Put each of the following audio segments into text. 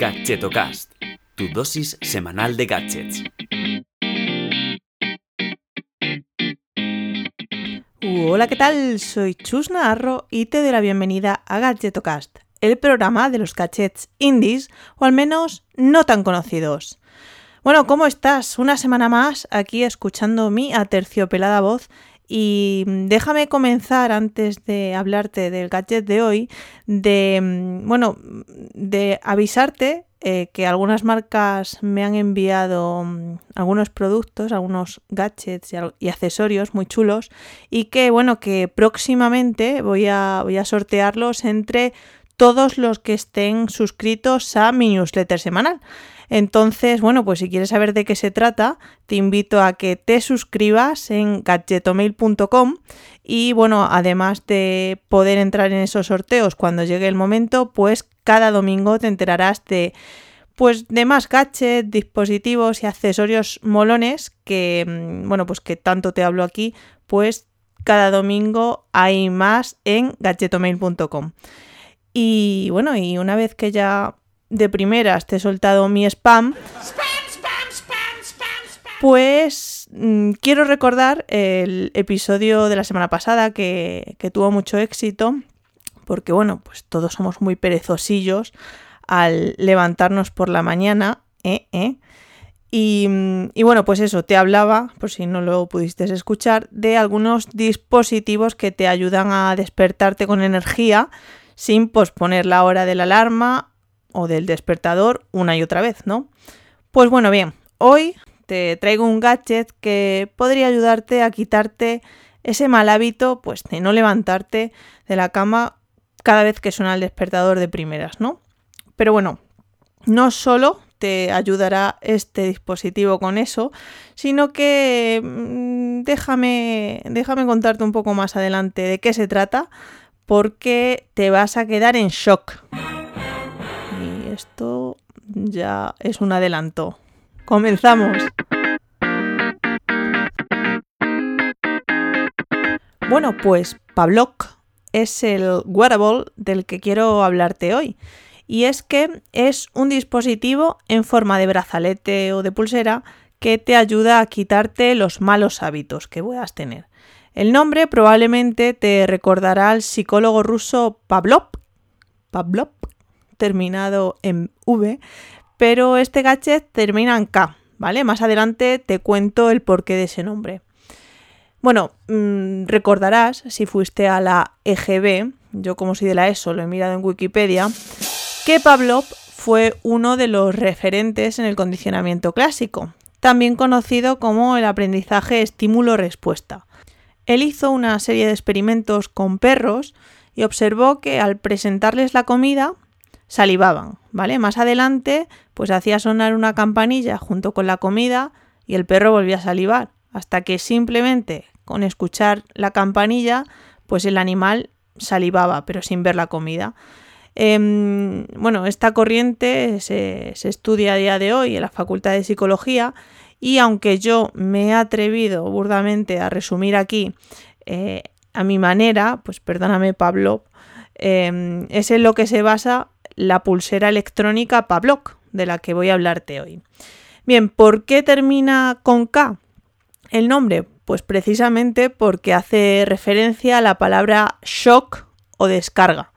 Gadgetocast, tu dosis semanal de gadgets. Hola, ¿qué tal? Soy Chus Navarro y te doy la bienvenida a Gadgetocast, el programa de los gadgets indies, o al menos no tan conocidos. Bueno, ¿cómo estás? Una semana más aquí escuchando mi aterciopelada voz y déjame comenzar antes de hablarte del gadget de hoy, de mm, bueno, de avisarte eh, que algunas marcas me han enviado mm, algunos productos, algunos gadgets y, accesorios muy chulos y que bueno, que próximamente voy a, voy a sortearlos entre todos los que estén suscritos a mi newsletter semanal. Entonces, bueno, pues si quieres saber de qué se trata, te invito a que te suscribas en gadgetomail.com y bueno, además de poder entrar en esos sorteos cuando llegue el momento, pues cada domingo te enterarás de pues de más gadgets, dispositivos y accesorios molones que mm, bueno, pues que tanto te hablo aquí, pues cada domingo hay más en gadgetomail.com. Y bueno, y una vez que ya de primeras te he soltado mi spam, pues mm, quiero recordar el episodio de la semana pasada que, tuvo mucho éxito, porque bueno, pues todos somos muy perezosillos al levantarnos por la mañana, ¿eh? ¿eh? Y, mm, y, bueno, pues eso, te hablaba, por si no lo pudiste escuchar, de algunos dispositivos que te ayudan a despertarte con energía sin posponer la hora de la alarma o del despertador una y otra vez, ¿no? Pues bueno, bien, hoy te traigo un gadget que podría ayudarte a quitarte ese mal hábito, pues de no levantarte de la cama cada vez que suena el despertador de primeras, ¿no? Pero bueno, no solo te ayudará este dispositivo con eso, sino que mm, déjame, déjame contarte un poco más adelante de qué se trata, porque te vas a quedar en shock esto ya es un adelanto. Comenzamos. Bueno, pues Pablock es el wearable del que quiero hablarte hoy. Y es que es un dispositivo en forma de brazalete o de pulsera que te ayuda a quitarte los malos hábitos que puedas tener. El nombre probablemente te recordará al psicólogo ruso Pavlov, Pavlov terminado en V, pero este gadget termina en K, ¿vale? Más adelante te cuento el porqué de ese nombre. Bueno, mm, recordarás, si fuiste a la EGB, yo como soy de la ESO lo he mirado en Wikipedia, que Pavlov fue uno de los referentes en el condicionamiento clásico, también conocido como el aprendizaje estímulo-respuesta. Él hizo una serie de experimentos con perros y observó que al presentarles la comida, salivaban, ¿vale? Más adelante, pues hacía sonar una campanilla junto con la comida y el perro volvía a salivar, hasta que simplemente con escuchar la campanilla, pues el animal salivaba, pero sin ver la comida. Em, bueno, esta corriente se, estudia a día de hoy en la Facultad de Psicología y aunque yo me he atrevido burdamente a resumir aquí eh, a mi manera, pues perdóname Pablo, em, es en lo que se basa la pulsera electrónica Pavlok, de la que voy a hablarte hoy. Bien, ¿por qué termina con K el nombre? Pues precisamente porque hace referencia a la palabra shock o descarga.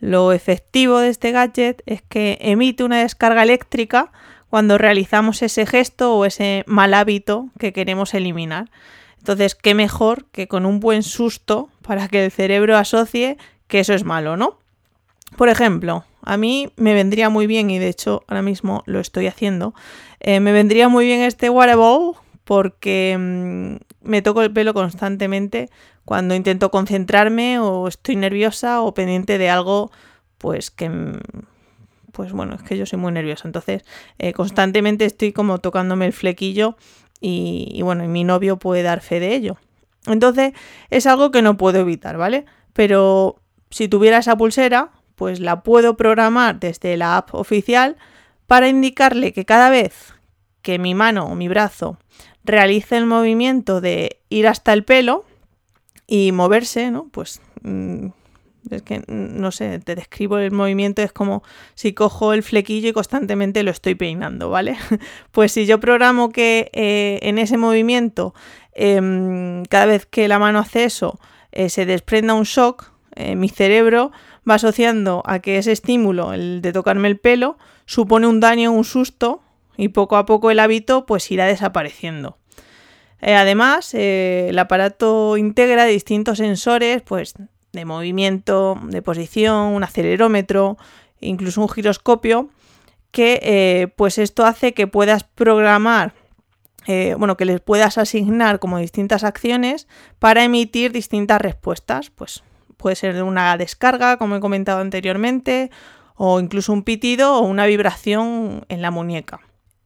Lo efectivo de este gadget es que emite una descarga eléctrica cuando realizamos ese gesto o ese mal hábito que queremos eliminar. Entonces, qué mejor que con un buen susto para que el cerebro asocie que eso es malo, ¿no? Por ejemplo, a mí me vendría muy bien, y de hecho ahora mismo lo estoy haciendo, eh, me vendría muy bien este wearable porque mm, me toco el pelo constantemente cuando intento concentrarme o estoy nerviosa o pendiente de algo, pues que... Mm, pues bueno, es que yo soy muy nerviosa, entonces eh, constantemente estoy como tocándome el flequillo y, y bueno, y mi novio puede dar fe de ello. Entonces es algo que no puedo evitar, ¿vale? Pero si tuviera esa pulsera, pues la puedo programar desde la app oficial para indicarle que cada vez que mi mano o mi brazo realice el movimiento de ir hasta el pelo y moverse, ¿no? Pues mm, Es que, no sé, te describo el movimiento, es como si cojo el flequillo y constantemente lo estoy peinando, ¿vale? Pues si yo programo que eh, en ese movimiento, em, cada vez que la mano hace eso, eh, se desprenda un shock, eh, mi cerebro va asociando a que ese estímulo, el de tocarme el pelo, supone un daño, un susto, y poco a poco el hábito pues irá desapareciendo. además, el aparato integra distintos sensores, pues de movimiento, de posición, un acelerómetro, incluso un giroscopio, que eh, pues esto hace que puedas programar, eh, bueno, que les puedas asignar como distintas acciones para emitir distintas respuestas. Pues puede ser una descarga, como he comentado anteriormente, o incluso un pitido o una vibración en la muñeca.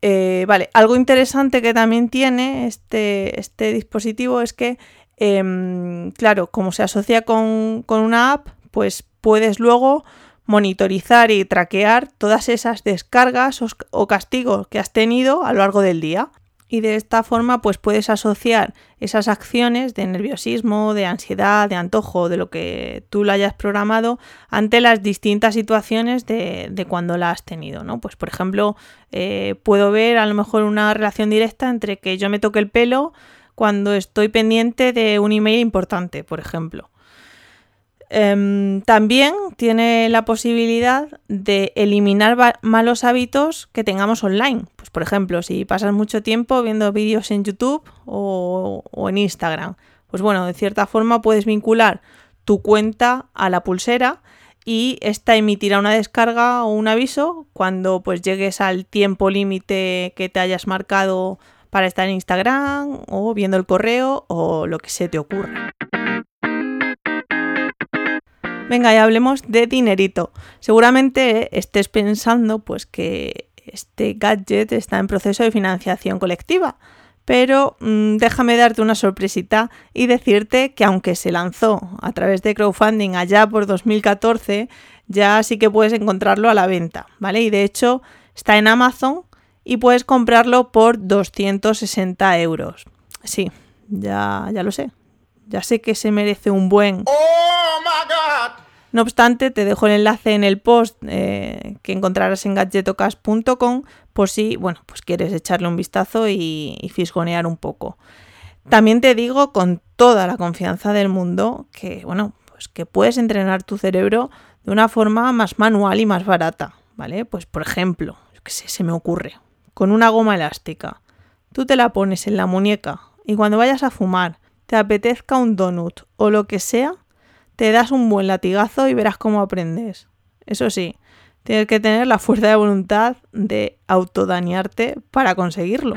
Eh, vale, algo interesante que también tiene este, este dispositivo es que Em, claro, como se asocia con, una app, pues puedes luego monitorizar y traquear todas esas descargas o, castigos que has tenido a lo largo del día. Y de esta forma, pues puedes asociar esas acciones de nerviosismo, de ansiedad, de antojo, de lo que tú lo hayas programado ante las distintas situaciones de, cuando la has tenido, ¿no? Pues por ejemplo, eh, puedo ver a lo mejor una relación directa entre que yo me toque el pelo, cuando estoy pendiente de un email importante, por ejemplo. Em, también tiene la posibilidad de eliminar malos hábitos que tengamos online. Pues, por ejemplo, si pasas mucho tiempo viendo vídeos en YouTube o, o en Instagram, pues bueno, de cierta forma puedes vincular tu cuenta a la pulsera y esta emitirá una descarga o un aviso cuando pues llegues al tiempo límite que te hayas marcado para estar en Instagram o viendo el correo o lo que se te ocurra. Venga, ya hablemos de dinerito. Seguramente estés pensando pues que este gadget está en proceso de financiación colectiva, pero mm, déjame darte una sorpresita y decirte que aunque se lanzó a través de crowdfunding allá por 2014, ya sí que puedes encontrarlo a la venta, ¿vale? Y de hecho está en Amazon y puedes comprarlo por 260 euros. Sí, ya, ya lo sé. Ya sé que se merece un buen... ¡Oh! No obstante, te dejo el enlace en el post eh, que encontrarás en gadgetocast.com por si, bueno, pues quieres echarle un vistazo y, fisgonear un poco. También te digo con toda la confianza del mundo que, bueno, pues que puedes entrenar tu cerebro de una forma más manual y más barata, ¿vale? Pues por ejemplo, que sé, se me ocurre, con una goma elástica. Tú te la pones en la muñeca y cuando vayas a fumar, te apetezca un donut o lo que sea, te das un buen latigazo y verás cómo aprendes. Eso sí, tienes que tener la fuerza de voluntad de autodañarte para conseguirlo.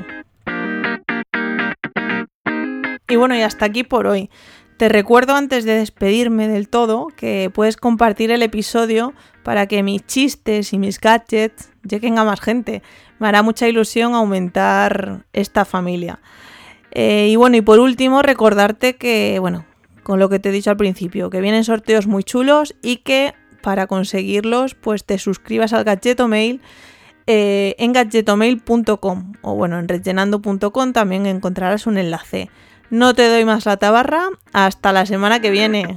Y bueno, y hasta aquí por hoy. Te recuerdo antes de despedirme del todo que puedes compartir el episodio para que mis chistes y mis gadgets lleguen a más gente. Me hará mucha ilusión aumentar esta familia. Eh, y bueno, y por último, recordarte que, bueno, con lo que te he dicho al principio, que vienen sorteos muy chulos y que para conseguirlos, pues te suscribas al Gadgetomail eh, en gadgetomail.com o bueno, en rellenando.com también encontrarás un enlace. No te doy más la tabarra. Hasta la semana que viene.